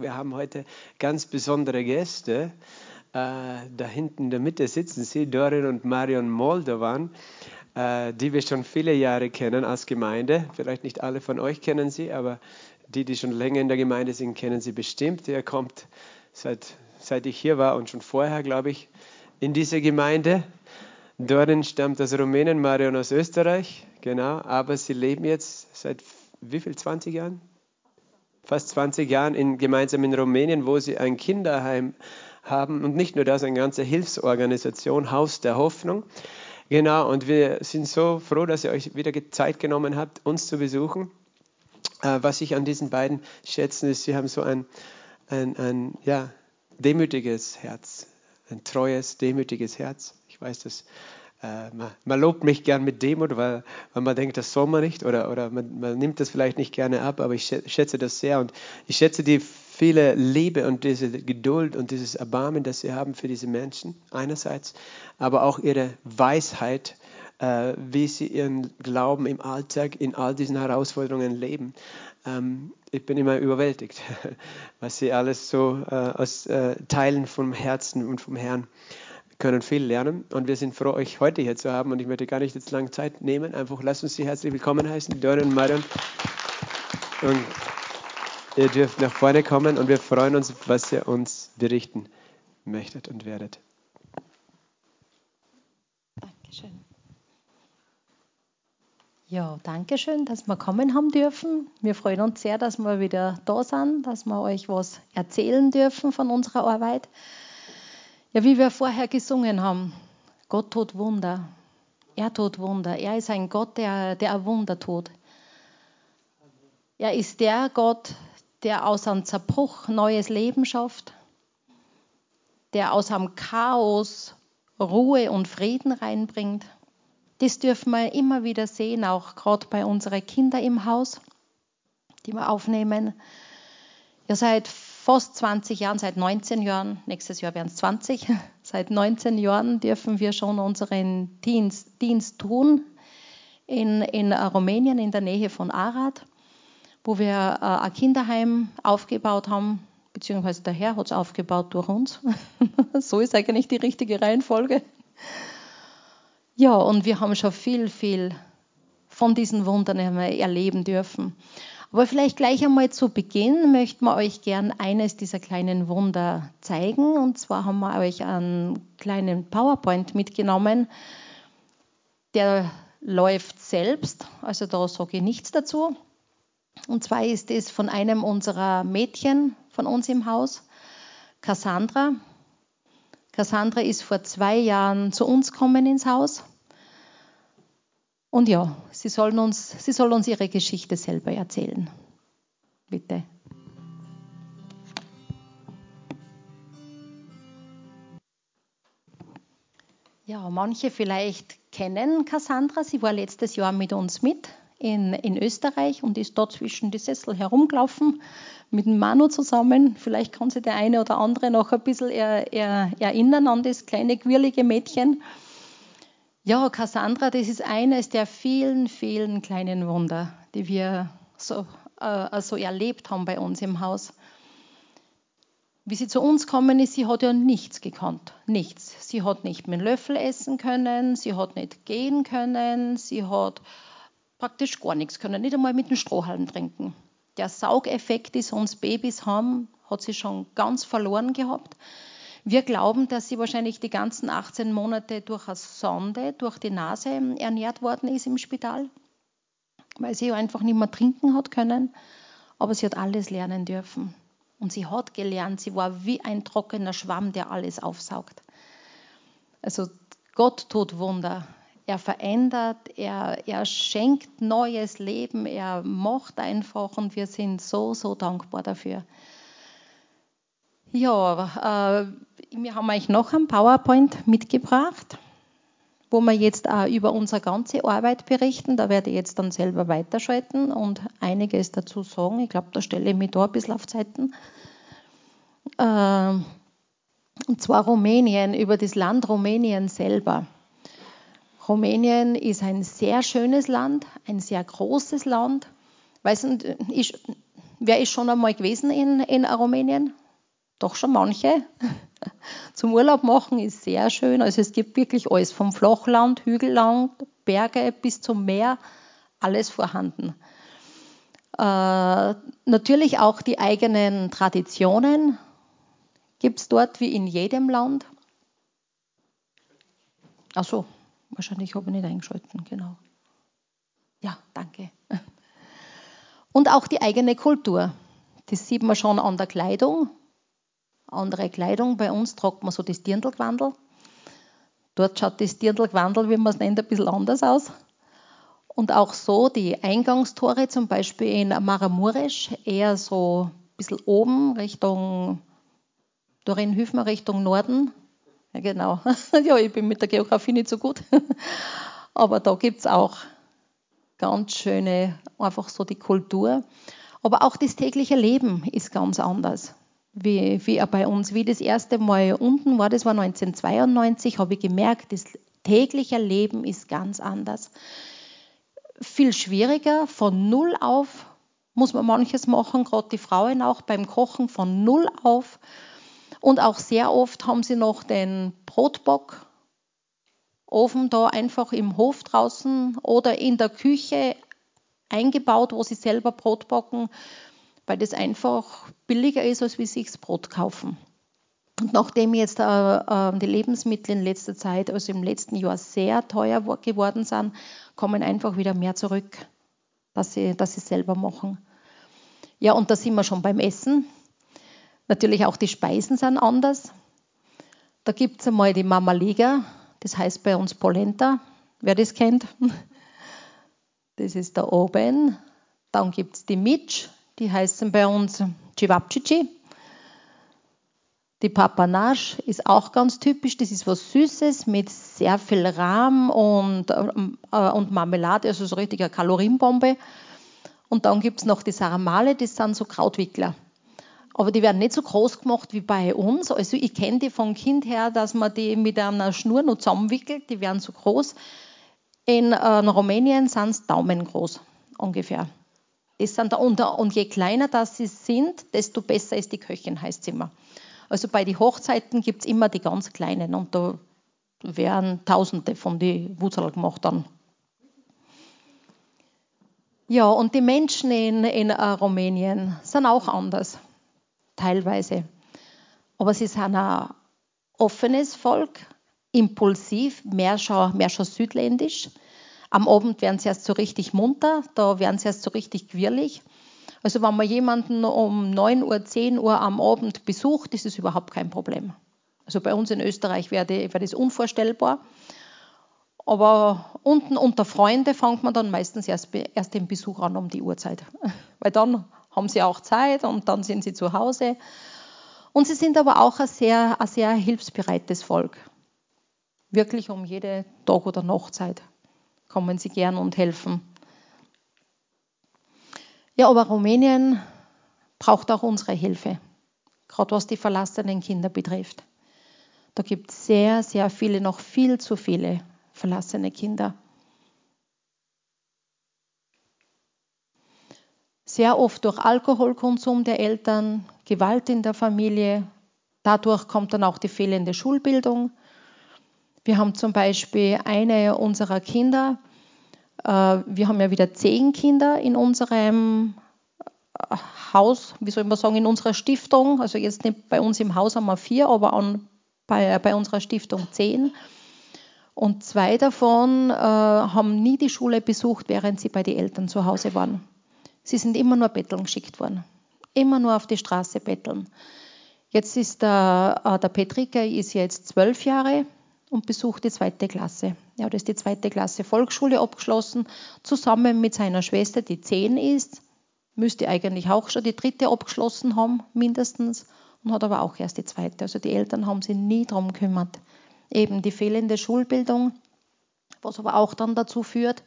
Wir haben heute ganz besondere Gäste. Äh, da hinten in der Mitte sitzen sie, Dorin und Marion Moldovan, äh, die wir schon viele Jahre kennen als Gemeinde. Vielleicht nicht alle von euch kennen sie, aber die, die schon länger in der Gemeinde sind, kennen sie bestimmt. Er kommt seit, seit ich hier war und schon vorher, glaube ich, in diese Gemeinde. Dorin stammt aus Rumänien, Marion aus Österreich, genau, aber sie leben jetzt seit wie viel, 20 Jahren? Fast 20 Jahren in, gemeinsam in Rumänien, wo sie ein Kinderheim haben und nicht nur das, eine ganze Hilfsorganisation, Haus der Hoffnung. Genau, und wir sind so froh, dass ihr euch wieder Zeit genommen habt, uns zu besuchen. Äh, was ich an diesen beiden schätze, ist, sie haben so ein, ein, ein ja, demütiges Herz, ein treues, demütiges Herz. Ich weiß, dass äh, man, man, lobt mich gern mit Demut, weil, weil, man denkt, das soll man nicht oder, oder man, man, nimmt das vielleicht nicht gerne ab, aber ich schätze das sehr und ich schätze die viele Liebe und diese Geduld und dieses Erbarmen, das sie haben für diese Menschen einerseits, aber auch ihre Weisheit, äh, wie sie ihren Glauben im Alltag in all diesen Herausforderungen leben. Ähm, ich bin immer überwältigt, was sie alles so äh, aus äh, Teilen vom Herzen und vom Herrn können viel lernen und wir sind froh, euch heute hier zu haben und ich möchte gar nicht jetzt lange Zeit nehmen. Einfach lasst uns Sie herzlich willkommen heißen, Dörren und Marion. Und ihr dürft nach vorne kommen und wir freuen uns, was ihr uns berichten möchtet und werdet. Dankeschön. Ja, danke schön, dass wir kommen haben dürfen. Wir freuen uns sehr, dass wir wieder da sind, dass wir euch was erzählen dürfen von unserer Arbeit. Ja, wie wir vorher gesungen haben, Gott tut Wunder. Er tut Wunder. Er ist ein Gott, der, der Wunder tut. Er ist der Gott, der aus einem Zerbruch neues Leben schafft, der aus einem Chaos Ruhe und Frieden reinbringt. Das dürfen wir immer wieder sehen, auch gerade bei unseren Kindern im Haus, die wir aufnehmen. Ja, seit fast 20 Jahren, seit 19 Jahren, nächstes Jahr werden es 20, seit 19 Jahren dürfen wir schon unseren Dienst, Dienst tun in, in Rumänien in der Nähe von Arad, wo wir äh, ein Kinderheim aufgebaut haben, beziehungsweise der Herr hat es aufgebaut durch uns. so ist eigentlich die richtige Reihenfolge. Ja, und wir haben schon viel, viel von diesen Wundern erleben dürfen. Aber vielleicht gleich einmal zu Beginn möchten wir euch gern eines dieser kleinen Wunder zeigen. Und zwar haben wir euch einen kleinen PowerPoint mitgenommen. Der läuft selbst, also da sage ich nichts dazu. Und zwar ist es von einem unserer Mädchen von uns im Haus, Cassandra. Cassandra ist vor zwei Jahren zu uns gekommen ins Haus und ja, sie, sollen uns, sie soll uns ihre Geschichte selber erzählen. Bitte. Ja, manche vielleicht kennen Cassandra. Sie war letztes Jahr mit uns mit in, in Österreich und ist dort zwischen die Sessel herumgelaufen mit Manu zusammen. Vielleicht kann sich der eine oder andere noch ein bisschen er, er, erinnern an das kleine, quirlige Mädchen. Ja, Cassandra, das ist eines der vielen, vielen kleinen Wunder, die wir so, äh, so erlebt haben bei uns im Haus. Wie sie zu uns kommen ist, sie hat ja nichts gekannt, nichts. Sie hat nicht mit Löffel essen können, sie hat nicht gehen können, sie hat praktisch gar nichts können, nicht einmal mit dem Strohhalm trinken. Der Saugeffekt, den uns Babys haben, hat sie schon ganz verloren gehabt. Wir glauben, dass sie wahrscheinlich die ganzen 18 Monate durch eine Sonde, durch die Nase ernährt worden ist im Spital, weil sie einfach nicht mehr trinken hat können. Aber sie hat alles lernen dürfen. Und sie hat gelernt, sie war wie ein trockener Schwamm, der alles aufsaugt. Also Gott tut Wunder. Er verändert, er, er schenkt neues Leben, er macht einfach und wir sind so, so dankbar dafür. Ja, äh, wir haben euch noch ein PowerPoint mitgebracht, wo wir jetzt auch über unsere ganze Arbeit berichten. Da werde ich jetzt dann selber weiterschalten und einiges dazu sagen. Ich glaube, da stelle ich mich da ein bisschen auf Zeiten. Äh, und zwar Rumänien, über das Land Rumänien selber. Rumänien ist ein sehr schönes Land, ein sehr großes Land. Weiß nicht, ich, wer ist schon einmal gewesen in, in Rumänien? Doch schon manche. Zum Urlaub machen ist sehr schön. Also es gibt wirklich alles, vom Flachland, Hügelland, Berge bis zum Meer, alles vorhanden. Äh, natürlich auch die eigenen Traditionen gibt es dort wie in jedem Land. Ach so, wahrscheinlich habe ich nicht eingeschalten, genau. Ja, danke. Und auch die eigene Kultur. Das sieht man schon an der Kleidung. Andere Kleidung. Bei uns tragt man so das Dirndlgewandel. Dort schaut das Dirndlgewandel, wie man es nennt, ein bisschen anders aus. Und auch so die Eingangstore, zum Beispiel in Maramuresch, eher so ein bisschen oben Richtung, Dorin Hüfmer Richtung Norden. Ja, genau. ja, ich bin mit der Geografie nicht so gut. Aber da gibt es auch ganz schöne, einfach so die Kultur. Aber auch das tägliche Leben ist ganz anders. Wie, wie bei uns, wie das erste Mal unten war, das war 1992, habe ich gemerkt, das tägliche Leben ist ganz anders. Viel schwieriger, von null auf muss man manches machen, gerade die Frauen auch beim Kochen von null auf. Und auch sehr oft haben sie noch den Brotbock Ofen da einfach im Hof draußen oder in der Küche eingebaut, wo sie selber Brot backen, weil das einfach billiger ist, als wie sich das Brot kaufen. Und nachdem jetzt äh, äh, die Lebensmittel in letzter Zeit, also im letzten Jahr sehr teuer geworden sind, kommen einfach wieder mehr zurück, dass sie, dass sie selber machen. Ja, und da sind wir schon beim Essen. Natürlich auch die Speisen sind anders. Da gibt es einmal die Mama Liga, das heißt bei uns Polenta, wer das kennt. Das ist da oben. Dann gibt es die Mitsch, die heißen bei uns Cevapcici. Die Papanache ist auch ganz typisch. Das ist was Süßes mit sehr viel Rahm und, äh, und Marmelade, also so richtig eine Kalorienbombe. Und dann gibt es noch die Saramale, das sind so Krautwickler. Aber die werden nicht so groß gemacht wie bei uns. Also ich kenne die von Kind her, dass man die mit einer Schnur noch zusammenwickelt. Die werden so groß. In, äh, in Rumänien sind es daumengroß ungefähr. Das sind und, und je kleiner das sie sind, desto besser ist die Köchin, heißt es immer. Also bei den Hochzeiten gibt es immer die ganz kleinen und da werden Tausende von die Wurzel gemacht dann. Ja, und die Menschen in, in uh, Rumänien sind auch anders teilweise. Aber sie sind ein offenes Volk, impulsiv, mehr schon, mehr schon südländisch. Am Abend werden sie erst so richtig munter, da werden sie erst so richtig quirlig. Also wenn man jemanden um 9 Uhr, 10 Uhr am Abend besucht, ist es überhaupt kein Problem. Also bei uns in Österreich wäre, das unvorstellbar. Aber unten unter Freunden fängt man dann meistens erst, erst den Besuch an um die Uhrzeit. Weil dann haben sie auch Zeit und dann sind sie zu Hause. Und sie sind aber auch ein sehr, ein sehr hilfsbereites Volk. Wirklich um jede Tag- oder Nachtzeit kommen sie gern und helfen. Ja, aber Rumänien braucht auch unsere Hilfe, gerade was die verlassenen Kinder betrifft. Da gibt es sehr, sehr viele, noch viel zu viele verlassene Kinder. sehr oft durch Alkoholkonsum der Eltern, Gewalt in der Familie. Dadurch kommt dann auch die fehlende Schulbildung. Wir haben zum Beispiel eine unserer Kinder, äh, wir haben ja wieder zehn Kinder in unserem äh, Haus, wie soll man sagen, in unserer Stiftung. Also jetzt nicht bei uns im Haus haben wir vier, aber an, bei, bei unserer Stiftung zehn. Und zwei davon äh, haben nie die Schule besucht, während sie bei den Eltern zu Hause waren. Sie sind immer nur betteln geschickt worden. Immer nur auf die Straße betteln. Jetzt ist der, äh, der Petrika ist jetzt zwölf Jahre und besucht die zweite Klasse. Er hat jetzt die zweite Klasse Volksschule abgeschlossen, zusammen mit seiner Schwester, die zehn ist. Müsste eigentlich auch schon die dritte abgeschlossen haben, mindestens, und hat aber auch erst die zweite. Also die Eltern haben sich nie darum gekümmert. Eben die fehlende Schulbildung, was aber auch dann dazu führt,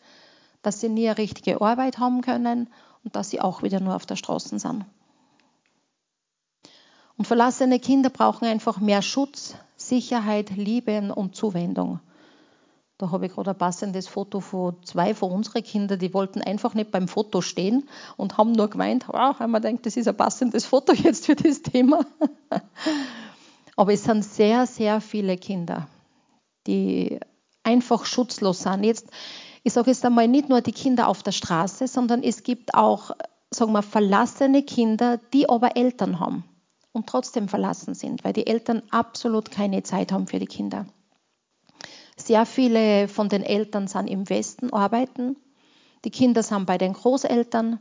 dass sie nie eine richtige Arbeit haben können und dass sie auch wieder nur auf der Straße sind. Und verlassene Kinder brauchen einfach mehr Schutz, Sicherheit, Liebe und Zuwendung. Da habe ich gerade ein passendes Foto von zwei von unseren Kindern, die wollten einfach nicht beim Foto stehen und haben nur gemeint, wow, haben wir gedacht, das ist ein passendes Foto jetzt für das Thema. Aber es sind sehr, sehr viele Kinder, die einfach schutzlos sind. Jetzt, ich sage jetzt einmal nicht nur die Kinder auf der Straße, sondern es gibt auch, sagen wir, verlassene Kinder, die aber Eltern haben und trotzdem verlassen sind, weil die Eltern absolut keine Zeit haben für die Kinder. Sehr viele von den Eltern sind im Westen arbeiten. Die Kinder sind bei den Großeltern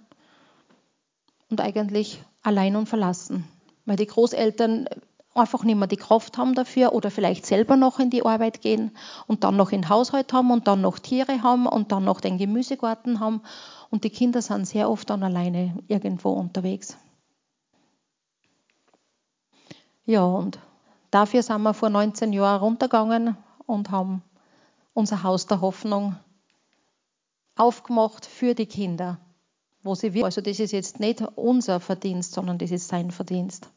und eigentlich allein und verlassen, weil die Großeltern einfach nicht mehr die Kraft haben dafür oder vielleicht selber noch in die Arbeit gehen und dann noch den Haushalt haben und dann noch Tiere haben und dann noch den Gemüsegarten haben und die Kinder sind sehr oft dann alleine irgendwo unterwegs. Ja, und dafür sind wir vor 19 Jahren runtergegangen und haben unser Haus der Hoffnung aufgemacht für die Kinder, wo sie wir. Also das ist jetzt nicht unser Verdienst, sondern das ist sein Verdienst.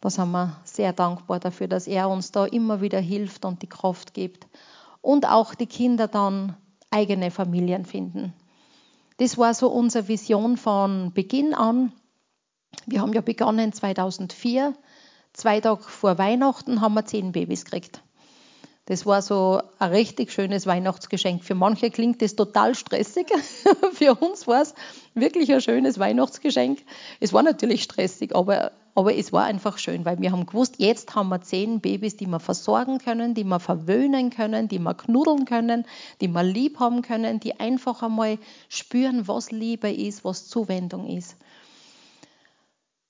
Da sind wir sehr dankbar dafür, dass er uns da immer wieder hilft und die Kraft gibt. Und auch die Kinder dann eigene Familien finden. Das war so unsere Vision von Beginn an. Wir haben ja begonnen 2004 Zwei Tage vor Weihnachten haben wir zehn Babys gekriegt. Das war so ein richtig schönes Weihnachtsgeschenk. Für manche klingt das total stressig. Für uns war es wirklich ein schönes Weihnachtsgeschenk. Es war natürlich stressig, aber, aber es war einfach schön, weil wir haben gewusst, jetzt haben wir zehn Babys, die wir versorgen können, die wir verwöhnen können, die wir knuddeln können, die wir lieb haben können, die einfach einmal spüren, was Liebe ist, was Zuwendung ist.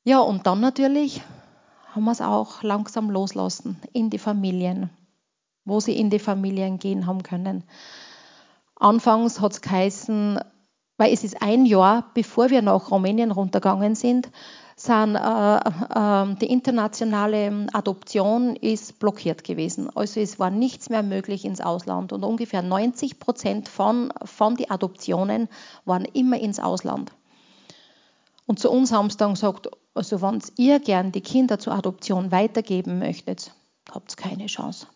Ja, und dann natürlich haben wir es auch langsam loslassen in die Familien, wo sie in die Familien gehen haben können. Anfangs hat es geheißen, weil es ist ein Jahr, bevor wir nach Rumänien runtergegangen sind, sind, äh, äh, die internationale Adoption ist blockiert gewesen. Also es war nichts mehr möglich ins Ausland und ungefähr 90 Prozent von, von den Adoptionen waren immer ins Ausland. Und zu uns haben sie dann gesagt, also wenn ihr gern die Kinder zur Adoption weitergeben möchtet, habt ihr keine Chance.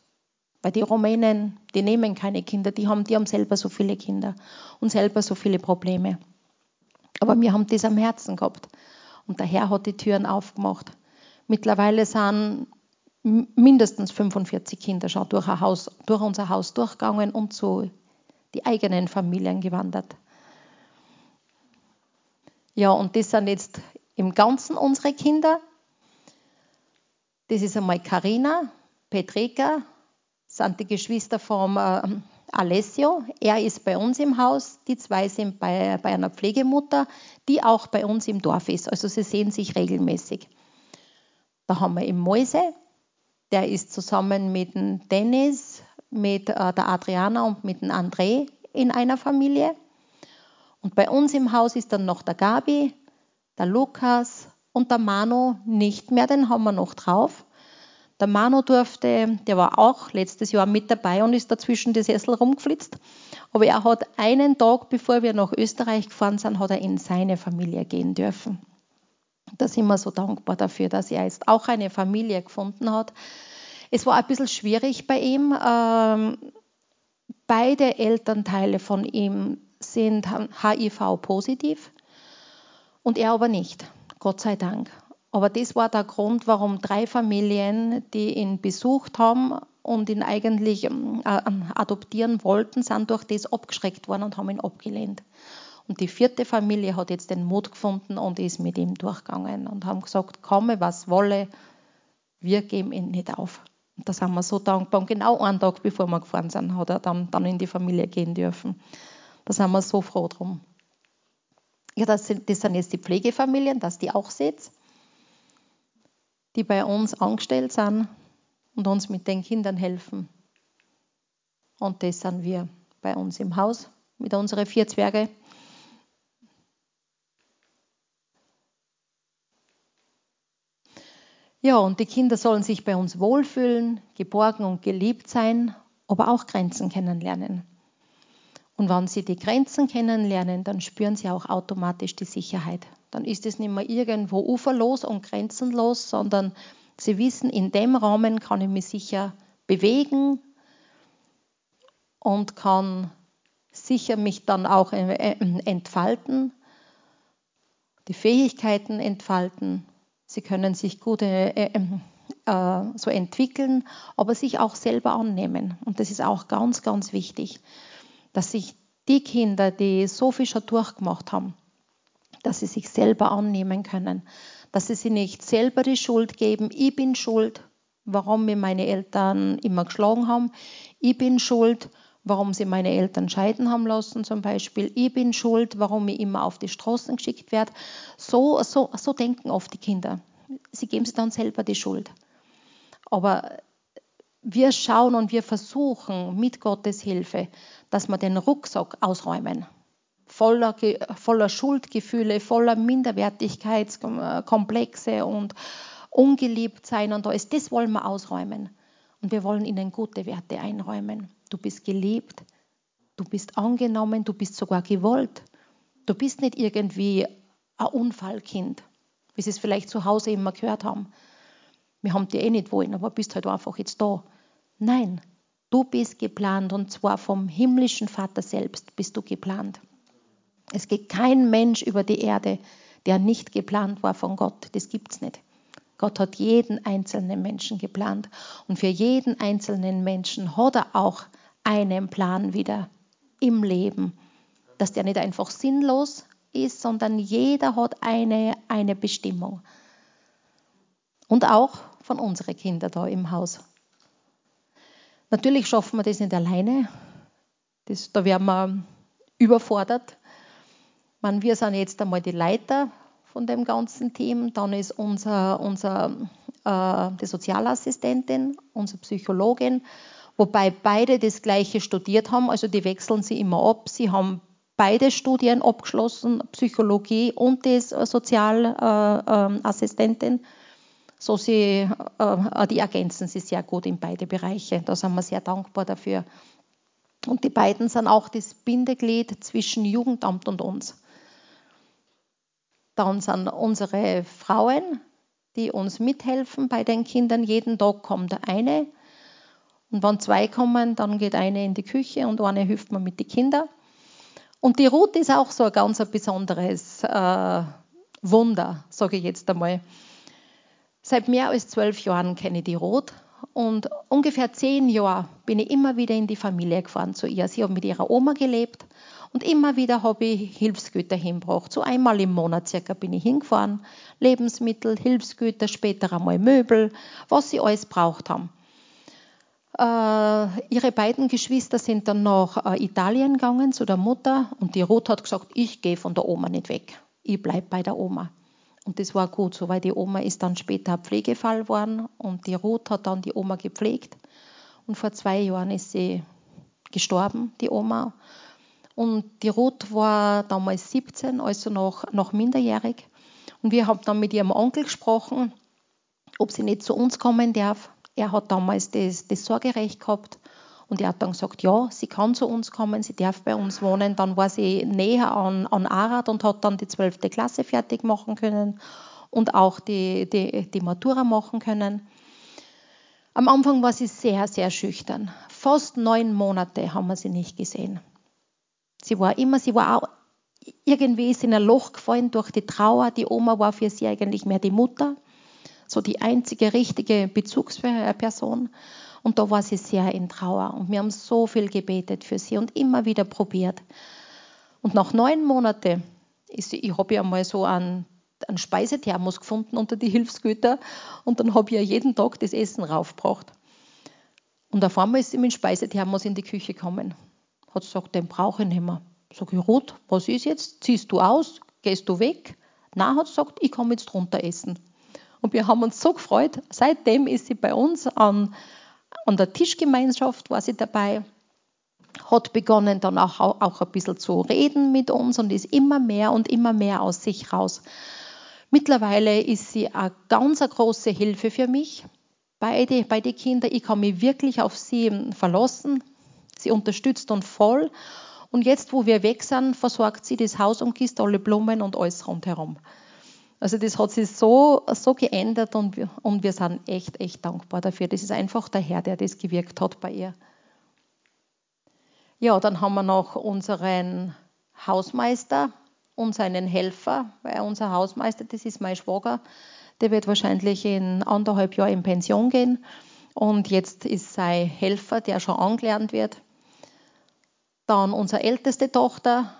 Weil die Rumänen, die nehmen keine Kinder, die haben, die haben selber so viele Kinder und selber so viele Probleme. Aber wir haben das am Herzen gehabt. Und der Herr hat die Türen aufgemacht. Mittlerweile sind mindestens 45 Kinder schon durch, Haus, durch unser Haus durchgegangen und zu die eigenen Familien gewandert. Ja, und das sind jetzt im Ganzen unsere Kinder. Das ist einmal Karina, Petrika, sind die Geschwister vom äh, Alessio. Er ist bei uns im Haus. Die zwei sind bei, bei einer Pflegemutter, die auch bei uns im Dorf ist. Also sie sehen sich regelmäßig. Da haben wir im Mäuse, der ist zusammen mit dem Dennis, mit äh, der Adriana und mit dem André in einer Familie. Und bei uns im Haus ist dann noch der Gabi, der Lukas und der Manu nicht mehr, den haben wir noch drauf. Der Manu durfte, der war auch letztes Jahr mit dabei und ist dazwischen die Sessel rumgeflitzt. Aber er hat einen Tag, bevor wir nach Österreich gefahren sind, hat er in seine Familie gehen dürfen. Da sind wir so dankbar dafür, dass er jetzt auch eine Familie gefunden hat. Es war ein bisschen schwierig bei ihm. Ähm, beide Elternteile von ihm sind HIV-positiv und er aber nicht. Gott sei Dank. Aber das war der Grund, warum drei Familien, die ihn besucht haben und ihn eigentlich ähm, äh, adoptieren wollten, sind durch das abgeschreckt worden und haben ihn abgelehnt. Und die vierte Familie hat jetzt den Mut gefunden und ist mit ihm durchgegangen und haben gesagt, komme was wolle, wir geben ihn nicht auf. Und da sind wir so dankbar. Und genau einen Tag bevor wir gefahren sind, hat er dann, dann in die Familie gehen dürfen. Da sind wir so froh drum. Ja, das sind, das sind jetzt die Pflegefamilien, dass die auch seht, die bei uns angestellt sind und uns mit den Kindern helfen. Und das sind wir bei uns im Haus mit unseren vier Zwerge. Ja, und die Kinder sollen sich bei uns wohlfühlen, geborgen und geliebt sein, aber auch Grenzen kennenlernen. Und wenn sie die Grenzen kennenlernen, dann spüren sie auch automatisch die Sicherheit. Dann ist es nicht mehr irgendwo uferlos und grenzenlos, sondern sie wissen, in dem Rahmen kann ich mich sicher bewegen und kann sicher mich dann auch äh, äh, entfalten, die Fähigkeiten entfalten. Sie können sich gut äh, äh, so entwickeln, aber sich auch selber annehmen. Und das ist auch ganz, ganz wichtig, dass sich die Kinder, die so viel schon durchgemacht haben, dass sie sich selber annehmen können, dass sie sich nicht selber die Schuld geben, ich bin schuld, warum mir meine Eltern immer geschlagen haben, ich bin schuld, warum sie meine Eltern scheiden haben lassen zum Beispiel, ich bin schuld, warum ich immer auf die Straßen geschickt werde. So, so, so denken oft die Kinder. Sie geben sich dann selber die Schuld. Aber wir schauen und wir versuchen mit Gottes Hilfe, dass wir den Rucksack ausräumen. Voller, voller Schuldgefühle, voller Minderwertigkeitskomplexe und ungeliebt sein und alles. Das wollen wir ausräumen. Und wir wollen ihnen gute Werte einräumen. Du bist geliebt, du bist angenommen, du bist sogar gewollt. Du bist nicht irgendwie ein Unfallkind, wie sie es vielleicht zu Hause immer gehört haben. Wir haben dich eh nicht wollen, aber bist halt einfach jetzt da. Nein, du bist geplant und zwar vom himmlischen Vater selbst bist du geplant. Es geht kein Mensch über die Erde, der nicht geplant war von Gott. Das gibt es nicht. Gott hat jeden einzelnen Menschen geplant und für jeden einzelnen Menschen hat er auch einen Plan wieder im Leben, dass der nicht einfach sinnlos ist, sondern jeder hat eine, eine Bestimmung. Und auch von unseren Kindern da im Haus. Natürlich schaffen wir das nicht alleine. Das, da werden wir überfordert. Man, wir sind jetzt einmal die Leiter von dem ganzen Team. Dann ist unser, unser, äh, die Sozialassistentin, unsere Psychologin, wobei beide das Gleiche studiert haben. Also die wechseln sie immer ab. Sie haben beide Studien abgeschlossen, Psychologie und die Sozialassistentin. Äh, äh, so sie, äh, die ergänzen sie sehr gut in beide Bereiche. Da sind wir sehr dankbar dafür. Und die beiden sind auch das Bindeglied zwischen Jugendamt und uns. Dann sind unsere Frauen, die uns mithelfen bei den Kindern. Jeden Tag kommt eine. Und wenn zwei kommen, dann geht eine in die Küche und eine hilft mir mit den Kindern. Und die Ruth ist auch so ein ganz besonderes äh, Wunder, sage ich jetzt einmal. Seit mehr als zwölf Jahren kenne ich die Rot und ungefähr zehn Jahre bin ich immer wieder in die Familie gefahren zu ihr. Sie hat mit ihrer Oma gelebt und immer wieder habe ich Hilfsgüter hingebracht. So einmal im Monat circa bin ich hingefahren. Lebensmittel, Hilfsgüter, später einmal Möbel, was sie alles braucht haben. Äh, ihre beiden Geschwister sind dann nach äh, Italien gegangen zu der Mutter und die Ruth hat gesagt, ich gehe von der Oma nicht weg. Ich bleibe bei der Oma. Und das war gut so, weil die Oma ist dann später Pflegefall geworden und die Ruth hat dann die Oma gepflegt. Und vor zwei Jahren ist sie gestorben, die Oma. Und die Ruth war damals 17, also noch, noch minderjährig. Und wir haben dann mit ihrem Onkel gesprochen, ob sie nicht zu uns kommen darf. Er hat damals das, das Sorgerecht gehabt und er hat dann gesagt, ja, sie kann zu uns kommen, sie darf bei uns wohnen. Dann war sie näher an, an Arad und hat dann die 12. Klasse fertig machen können und auch die, die, die Matura machen können. Am Anfang war sie sehr, sehr schüchtern. Fast neun Monate haben wir sie nicht gesehen. Sie war immer, sie war auch irgendwie ist in ein Loch gefallen durch die Trauer. Die Oma war für sie eigentlich mehr die Mutter, so die einzige richtige Bezugsperson. Und da war sie sehr in Trauer. Und wir haben so viel gebetet für sie und immer wieder probiert. Und nach neun Monaten ist ich habe ja mal so einen, einen Speisethermos gefunden unter die Hilfsgüter und dann habe ich ja jeden Tag das Essen raufgebracht. Und auf einmal ist sie mit dem Speisethermos in die Küche gekommen. Hat gesagt, den brauche ich nicht mehr. Sag ich, Ruth, was ist jetzt? Ziehst du aus? Gehst du weg? Nein, hat gesagt, ich komme jetzt drunter essen. Und wir haben uns so gefreut. Seitdem ist sie bei uns an an der Tischgemeinschaft war sie dabei, hat begonnen dann auch, auch ein bisschen zu reden mit uns und ist immer mehr und immer mehr aus sich raus. Mittlerweile ist sie eine ganz große Hilfe für mich. Beide, beide Kinder, ich kann mich wirklich auf sie verlassen. Sie unterstützt uns voll. Und jetzt, wo wir weg sind, versorgt sie das Haus und gießt alle Blumen und alles rundherum. Also das hat sich so, so geändert und wir, und wir sind echt, echt dankbar dafür. Das ist einfach der Herr, der das gewirkt hat bei ihr. Ja, dann haben wir noch unseren Hausmeister und seinen Helfer, weil unser Hausmeister, das ist mein Schwager, der wird wahrscheinlich in anderthalb Jahren in Pension gehen. Und jetzt ist sein Helfer, der schon angelernt wird. Dann unsere älteste Tochter,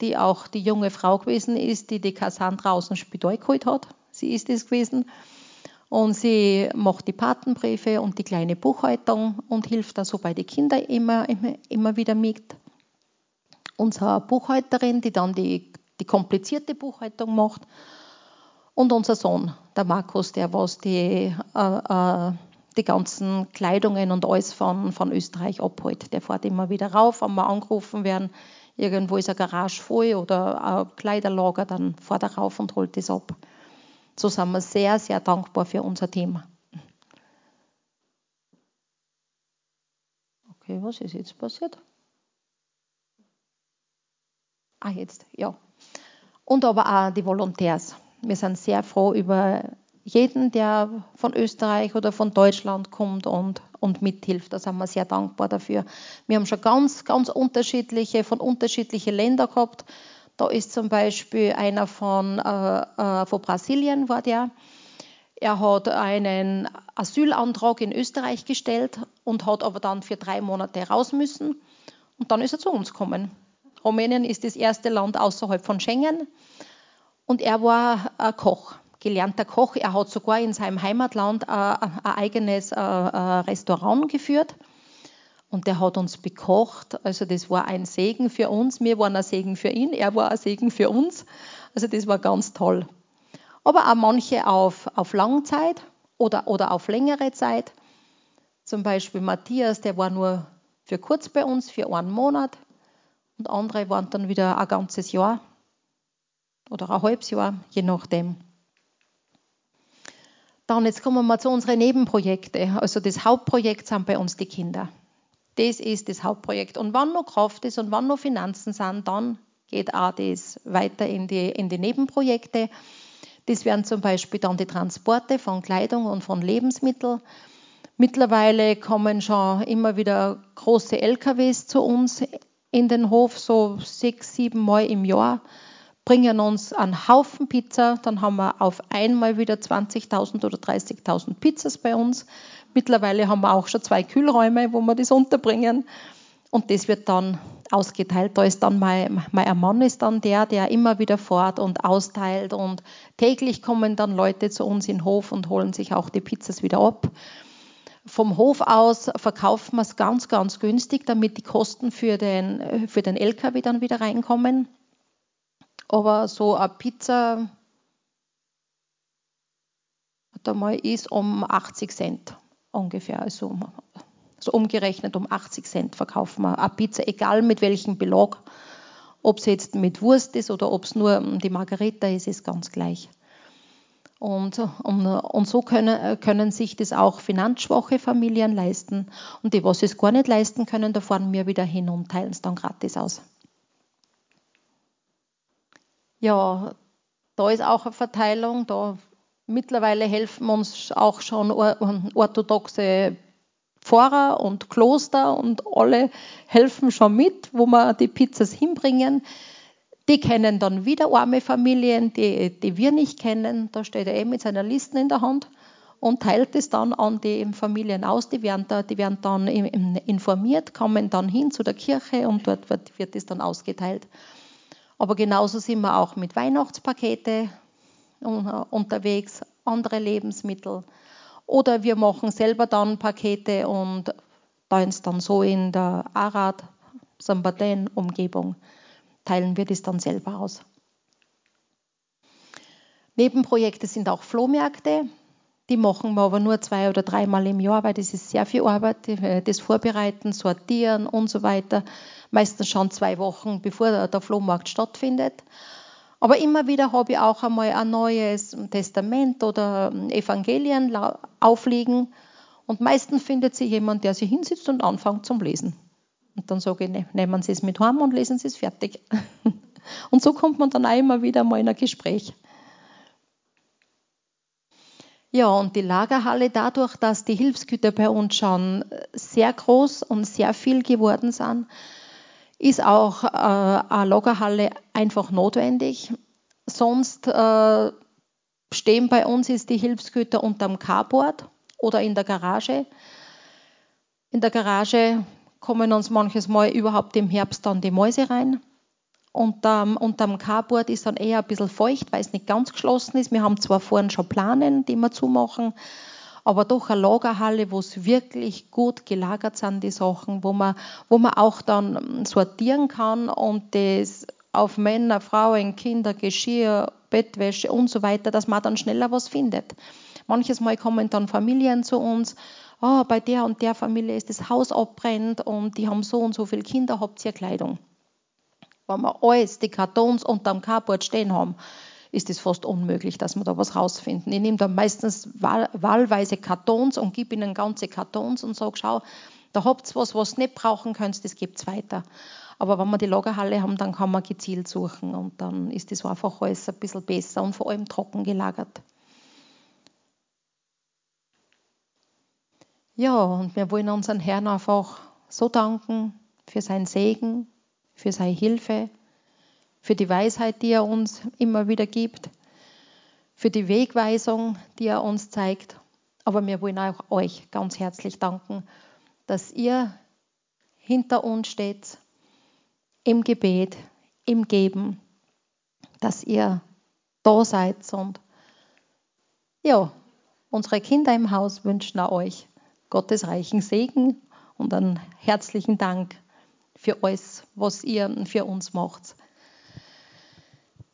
die auch die junge Frau gewesen ist, die die Cassandra aus dem Spital geholt hat. Sie ist es gewesen. Und sie macht die Patenbriefe und die kleine Buchhaltung und hilft da so bei den Kindern immer, immer, immer wieder mit. Unsere Buchhalterin, die dann die, die komplizierte Buchhaltung macht. Und unser Sohn, der Markus, der was die, äh, äh, die ganzen Kleidungen und alles von, von Österreich abholt. Der fährt immer wieder rauf, wenn wir angerufen werden, irgendwo ist eine Garage voll oder ein Kleiderlager, dann fährt er rauf und holt das ab. So sind wir sehr, sehr dankbar für unser Thema. Okay, was ist jetzt passiert? Ah, jetzt, ja. Und aber auch die Volontärs. Wir sind sehr froh über jeden, der von Österreich oder von Deutschland kommt und, und mithilft. Da sind wir sehr dankbar dafür. Wir haben schon ganz, ganz unterschiedliche, von unterschiedlichen Ländern gehabt. Da ist zum Beispiel einer von, äh, äh, von Brasilien, war der. Er hat einen Asylantrag in Österreich gestellt und hat aber dann für drei Monate raus müssen. Und dann ist er zu uns gekommen. Rumänien ist das erste Land außerhalb von Schengen. Und er war ein Koch gelernter Koch. Er hat sogar in seinem Heimatland äh, ein eigenes äh, äh, Restaurant geführt. Und der hat uns bekocht. Also das war ein Segen für uns. Wir waren ein Segen für ihn. Er war ein Segen für uns. Also das war ganz toll. Aber auch manche auf, auf Langzeit oder, oder auf längere Zeit. Zum Beispiel Matthias, der war nur für kurz bei uns, für einen Monat. Und andere waren dann wieder ein ganzes Jahr oder ein halbes Jahr, je nachdem. Dann jetzt kommen wir mal zu unseren Nebenprojekten. Also das Hauptprojekt sind bei uns die Kinder. Das ist das Hauptprojekt. Und wann noch Kraft ist und wann noch Finanzen sind, dann geht auch das weiter in die, in die Nebenprojekte. Das wären zum Beispiel dann die Transporte von Kleidung und von Lebensmitteln. Mittlerweile kommen schon immer wieder große LKWs zu uns in den Hof, so sechs, sieben Mal im Jahr bringen uns einen Haufen Pizza, dann haben wir auf einmal wieder 20.000 oder 30.000 Pizzas bei uns. Mittlerweile haben wir auch schon zwei Kühlräume, wo wir das unterbringen. Und das wird dann ausgeteilt. Da ist dann mein, mein Mann ist dann der, der immer wieder fährt und austeilt. Und täglich kommen dann Leute zu uns in den Hof und holen sich auch die Pizzas wieder ab. Vom Hof aus verkaufen wir es ganz, ganz günstig, damit die Kosten für den, für den LKW dann wieder reinkommen. Aber so eine Pizza da mal ist um 80 Cent ungefähr. Also so umgerechnet um 80 Cent verkaufen wir eine Pizza, egal mit welchem Belag. Ob es jetzt mit Wurst ist oder ob es nur die Margarita ist, ist ganz gleich. Und, und, und, so können, können sich das auch finanzschwache Familien leisten. Und die, was es gar nicht leisten können, da fahren wir wieder hin und teilen es dann gratis aus. Ja, da ist auch eine Verteilung. Da mittlerweile helfen uns auch schon orthodoxe Pfarrer und Kloster und alle helfen schon mit, wo wir die Pizzas hinbringen. Die kennen dann wieder arme Familien, die, die wir nicht kennen. Da steht er eben mit seiner Liste in der Hand und teilt es dann an die Familien aus. Die werden, da, die werden dann informiert, kommen dann hin zu der Kirche und dort wird, wird es dann ausgeteilt. Aber genauso sind wir auch mit Weihnachtspakete unterwegs, andere Lebensmittel. Oder wir machen selber dann Pakete und teilen es dann so in der Arad, Sambaden Umgebung, teilen wir das dann selber aus. Nebenprojekte sind auch Flohmärkte. Die machen wir aber nur zwei oder dreimal im Jahr, weil das ist sehr viel Arbeit, das Vorbereiten, Sortieren und so weiter meistens schon zwei Wochen, bevor der Flohmarkt stattfindet. Aber immer wieder habe ich auch einmal ein neues Testament oder Evangelien aufliegen. Und meistens findet sich jemand, der sich hinsitzt und anfängt zum Lesen. Und dann sage ich, ne, nehmen Sie es mit heim und lesen Sie es fertig. Und so kommt man dann auch immer wieder mal in ein Gespräch. Ja, und die Lagerhalle, dadurch, dass die Hilfsgüter bei uns schon sehr groß und sehr viel geworden sind, ist auch äh, eine Lagerhalle einfach notwendig. Sonst äh, stehen bei uns ist die Hilfsgüter unterm Carport oder in der Garage. In der Garage kommen uns manches Mal überhaupt im Herbst dann die Mäuse rein. Unterm, unterm Carport ist dann eher ein bisschen feucht, weil es nicht ganz geschlossen ist. Wir haben zwar vorne schon Planen, die wir zumachen, aber doch eine Lagerhalle, wo es wirklich gut gelagert sind, die Sachen, wo man, wo man auch dann sortieren kann und das auf Männer, Frauen, Kinder, Geschirr, Bettwäsche und so weiter, dass man dann schneller was findet. Manches Mal kommen dann Familien zu uns, oh, bei der und der Familie ist das Haus abbrennt und die haben so und so viele Kinder, habt ihr Kleidung? Wenn wir alles, die Kartons unterm Carport stehen haben, ist es fast unmöglich, dass wir da was rausfinden. Ich nehme dann meistens wahl, wahlweise Kartons und gebe ihnen ganze Kartons und sage, schau, da habt ihr was, was ihr nicht brauchen könnt, das gibt es weiter. Aber wenn wir die Lagerhalle haben, dann kann man gezielt suchen und dann ist das einfach alles ein bisschen besser und vor allem trocken gelagert. Ja, und wir wollen unseren Herrn einfach so danken für seinen Segen, für seine Hilfe, für die Weisheit, die er uns immer wieder gibt, für die Wegweisung, die er uns zeigt. Aber wir wollen auch euch ganz herzlich danken, dass ihr hinter uns steht, im Gebet, im Geben, dass ihr da seid und ja, unsere Kinder im Haus wünschen euch Gottes reichen Segen und einen herzlichen Dank für alles, was ihr für uns macht.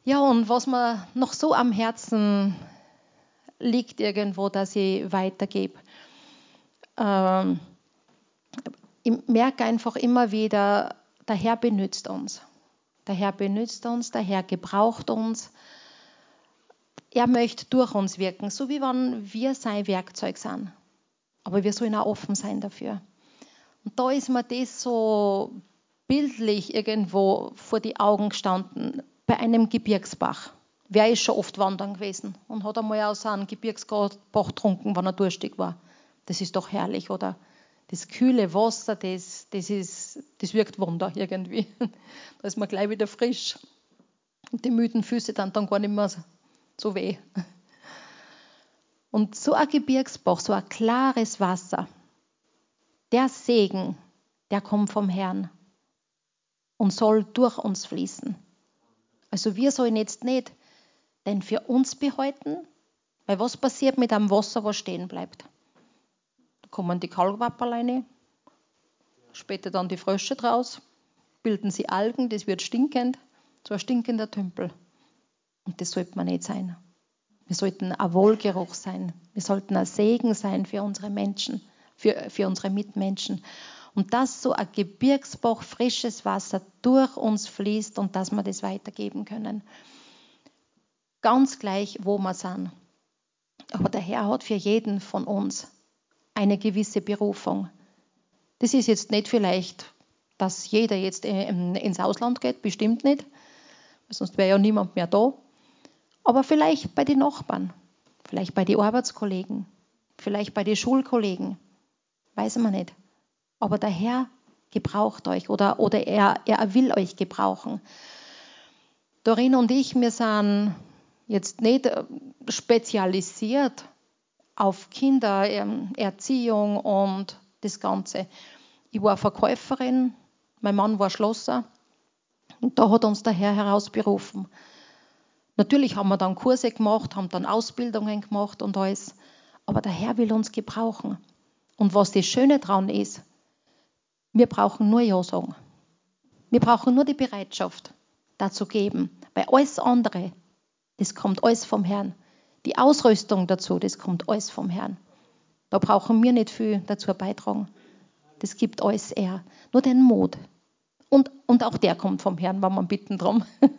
Ja, und was mir noch so am Herzen liegt irgendwo, dass ich weitergebe. Ähm, ich merke einfach immer wieder, der Herr benützt uns. Der Herr benützt uns, der Herr gebraucht uns. Er möchte durch uns wirken, so wie wenn wir sein Werkzeug sind. Aber wir sollen auch offen sein dafür. Und da ist mir das so bildlich irgendwo vor die Augen gestanden, bei einem Gebirgsbach. Wer ist schon oft wandern gewesen und hat einmal aus einem Gebirgsbach getrunken, wenn er durstig war. Das ist doch herrlich, oder? Das kühle Wasser, das, das, ist, das wirkt Wunder irgendwie. Da ist man gleich wieder frisch. Und die müden Füße dann, dann gar nicht mehr so weh. Und so ein Gebirgsbach, so ein klares Wasser, der Segen, der kommt vom Herrn und soll durch uns fließen. Also wir sollen jetzt nicht den für uns behalten, weil was passiert mit einem Wasser, was stehen bleibt? Da kommen die Kalkwapperleine, später dann die Frösche draus, bilden sie Algen, das wird stinkend, so ein stinkender Tümpel. Und das sollte man nicht sein. Wir sollten ein Wohlgeruch sein. Wir sollten ein Segen sein für unsere Menschen, für, für unsere Mitmenschen. Und dass so ein Gebirgsbach frisches Wasser durch uns fließt und dass wir das weitergeben können. Ganz gleich, wo wir sind. Aber der Herr hat für jeden von uns eine gewisse Berufung. Das ist jetzt nicht vielleicht, dass jeder jetzt ins Ausland geht, bestimmt nicht, sonst wäre ja niemand mehr da. Aber vielleicht bei den Nachbarn, vielleicht bei den Arbeitskollegen, vielleicht bei den Schulkollegen, weiß man nicht. Aber der Herr gebraucht euch oder, oder er, er will euch gebrauchen. Dorin und ich, wir sind jetzt nicht äh, spezialisiert auf Kindererziehung und das Ganze. Ich war Verkäuferin, mein Mann war Schlosser und da hat uns der Herr herausberufen. Natürlich haben wir dann Kurse gemacht, haben dann Ausbildungen gemacht und alles. Aber der Herr will uns gebrauchen. Und was das Schöne daran ist, wir brauchen nur Ja sagen. Wir brauchen nur die Bereitschaft dazu geben. Bei alles andere, das kommt alles vom Herrn. Die Ausrüstung dazu, das kommt alles vom Herrn. Da brauchen wir nicht viel dazu beitragen. Das gibt alles er. Nur den Mut. Und, und auch der kommt vom Herrn, wenn man bitten drum.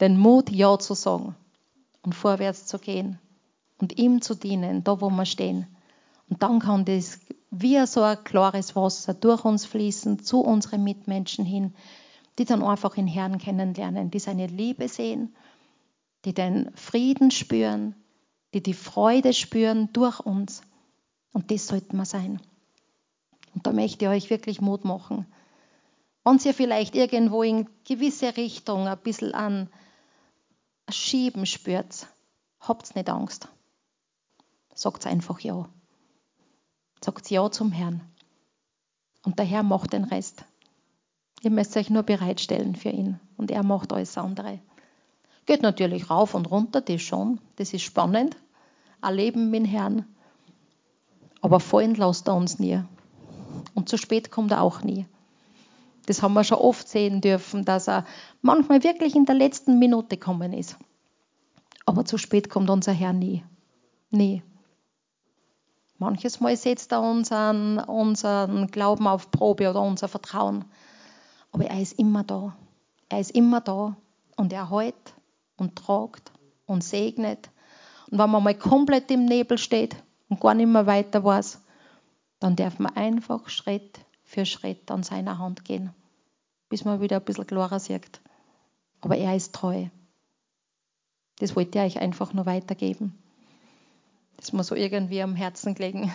den Mut, Ja zu sagen und vorwärts zu gehen und ihm zu dienen, da wo wir stehen. Und dann kann das wie so ein klares Wasser durch uns fließen, zu unseren Mitmenschen hin, die dann einfach den Herrn kennenlernen, die seine Liebe sehen, die den Frieden spüren, die die Freude spüren durch uns. Und das sollten wir sein. Und da möchte ich euch wirklich Mut machen. Wenn ihr vielleicht irgendwo in gewisse Richtung ein bisschen an Schieben spürt, habt nicht Angst. Sagt einfach Ja. Sagt Ja zum Herrn. Und der Herr macht den Rest. Ihr müsst euch nur bereitstellen für ihn. Und er macht alles andere. Geht natürlich rauf und runter, das schon. Das ist spannend. Erleben mit Herrn. Aber fallen lasst er uns nie. Und zu spät kommt er auch nie. Das haben wir schon oft sehen dürfen, dass er manchmal wirklich in der letzten Minute gekommen ist. Aber zu spät kommt unser Herr nie. Nie. Manches Mal setzt er unseren, unseren Glauben auf Probe oder unser Vertrauen. Aber er ist immer da. Er ist immer da und er hält und tragt und segnet. Und wenn man mal komplett im Nebel steht und gar nicht mehr weiter weiß, dann darf man einfach Schritt für Schritt an seiner Hand gehen, bis man wieder ein bisschen klarer sieht. Aber er ist treu. Das wollte ich euch einfach nur weitergeben. Das muss so irgendwie am Herzen gelegen.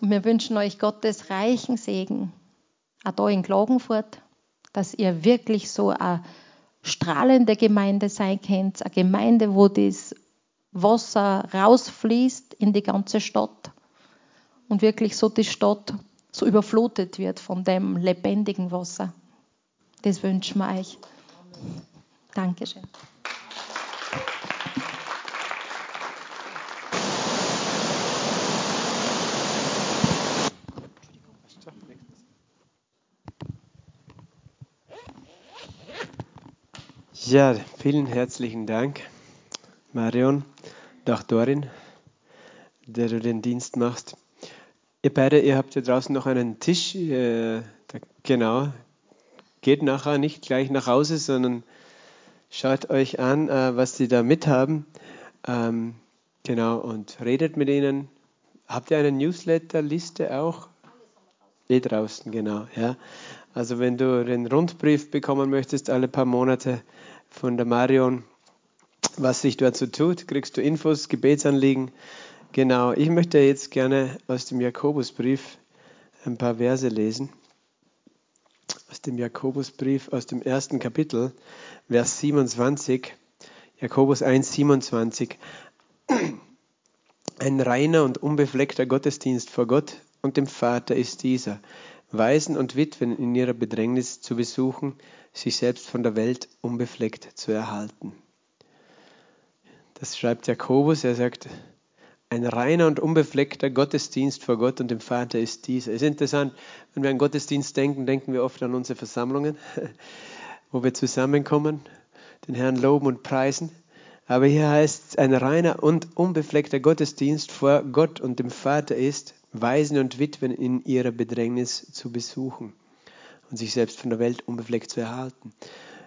Und wir wünschen euch Gottes reichen Segen, auch da in Klagenfurt, dass ihr wirklich so eine strahlende Gemeinde sein könnt, eine Gemeinde, wo das Wasser rausfließt in die ganze Stadt und wirklich so die Stadt so überflutet wird von dem lebendigen Wasser. Das wünschen wir euch. Dankeschön. Ja, vielen herzlichen Dank, Marion, auch Dorin, der du den Dienst machst. Ihr beide, ihr habt ja draußen noch einen Tisch. Äh, da, genau. Geht nachher nicht gleich nach Hause, sondern schaut euch an, äh, was sie da mithaben. Ähm, genau, und redet mit ihnen. Habt ihr eine Newsletter-Liste auch? Eh draußen, genau. Ja. Also wenn du den Rundbrief bekommen möchtest, alle paar Monate von der Marion, was sich dazu tut, kriegst du Infos, Gebetsanliegen Genau, ich möchte jetzt gerne aus dem Jakobusbrief ein paar Verse lesen. Aus dem Jakobusbrief, aus dem ersten Kapitel, Vers 27, Jakobus 1, 27. Ein reiner und unbefleckter Gottesdienst vor Gott und dem Vater ist dieser, Waisen und Witwen in ihrer Bedrängnis zu besuchen, sich selbst von der Welt unbefleckt zu erhalten. Das schreibt Jakobus, er sagt, ein reiner und unbefleckter Gottesdienst vor Gott und dem Vater ist dieser. Es ist interessant, wenn wir an Gottesdienst denken, denken wir oft an unsere Versammlungen, wo wir zusammenkommen, den Herrn loben und preisen. Aber hier heißt es, ein reiner und unbefleckter Gottesdienst vor Gott und dem Vater ist, Waisen und Witwen in ihrer Bedrängnis zu besuchen und sich selbst von der Welt unbefleckt zu erhalten.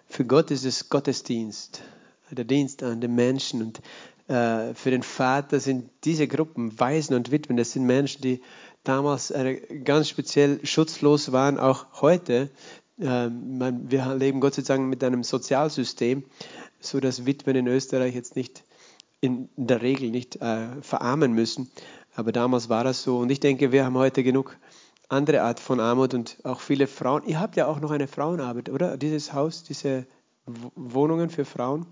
Für Gott ist es Gottesdienst, der Dienst an den Menschen und äh, für den Vater sind diese Gruppen, Waisen und Witwen, das sind Menschen, die damals ganz speziell schutzlos waren, auch heute. Ähm, wir leben Gott Dank mit einem Sozialsystem, so dass Witwen in Österreich jetzt nicht in der Regel nicht äh, verarmen müssen. Aber damals war das so. Und ich denke, wir haben heute genug andere Art von Armut und auch viele Frauen. Ihr habt ja auch noch eine Frauenarbeit, oder? Dieses Haus, diese Wohnungen für Frauen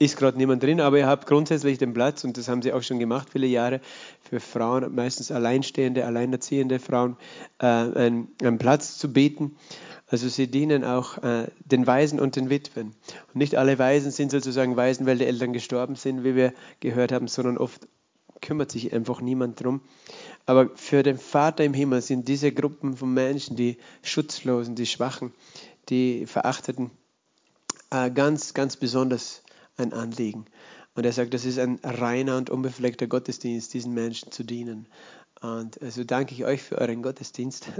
ist gerade niemand drin, aber ihr habt grundsätzlich den Platz und das haben sie auch schon gemacht, viele Jahre, für Frauen, meistens alleinstehende, alleinerziehende Frauen, äh, einen, einen, Platz zu bieten. Also sie dienen auch äh, den Waisen und den Witwen. Und nicht alle Waisen sind sozusagen Waisen, weil die Eltern gestorben sind, wie wir gehört haben, sondern oft kümmert sich einfach niemand drum. Aber für den Vater im Himmel sind diese Gruppen von Menschen, die Schutzlosen, die Schwachen, die Verachteten, äh, ganz, ganz besonders ein Anliegen. Und er sagt, das ist ein reiner und unbefleckter Gottesdienst, diesen Menschen zu dienen. Und so also danke ich euch für euren Gottesdienst.